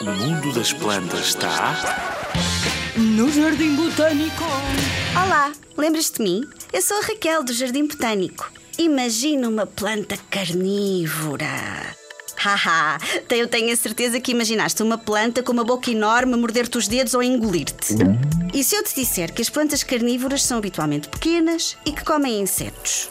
O mundo das plantas está. No Jardim Botânico. Olá, lembras-te de mim? Eu sou a Raquel do Jardim Botânico. Imagina uma planta carnívora. Haha, eu tenho a certeza que imaginaste uma planta com uma boca enorme a morder-te os dedos ou a engolir-te. E se eu te disser que as plantas carnívoras são habitualmente pequenas e que comem insetos?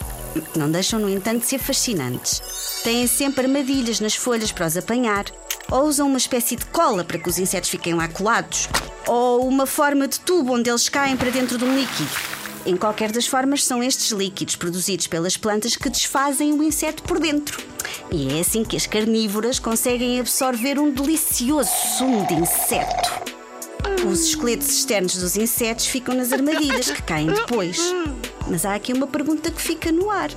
Não deixam, no entanto, de ser fascinantes. Têm sempre armadilhas nas folhas para os apanhar, ou usam uma espécie de cola para que os insetos fiquem lá colados, ou uma forma de tubo onde eles caem para dentro de um líquido. Em qualquer das formas, são estes líquidos produzidos pelas plantas que desfazem o inseto por dentro. E é assim que as carnívoras conseguem absorver um delicioso sumo de inseto. Os esqueletos externos dos insetos ficam nas armadilhas que caem depois. Mas há aqui uma pergunta que fica no ar: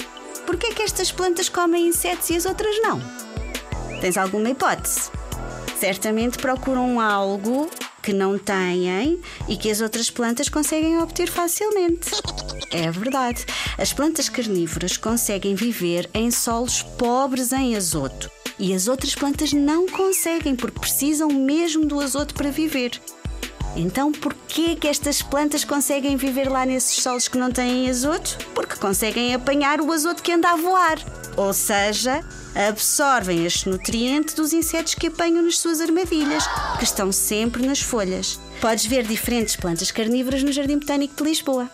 por que é que estas plantas comem insetos e as outras não? Tens alguma hipótese? Certamente procuram algo que não têm e que as outras plantas conseguem obter facilmente. É verdade. As plantas carnívoras conseguem viver em solos pobres em azoto e as outras plantas não conseguem porque precisam mesmo do azoto para viver. Então, por que que estas plantas conseguem viver lá nesses solos que não têm azoto? Porque conseguem apanhar o azoto que anda a voar. Ou seja, absorvem este nutriente dos insetos que apanham nas suas armadilhas, que estão sempre nas folhas. Podes ver diferentes plantas carnívoras no Jardim Botânico de Lisboa.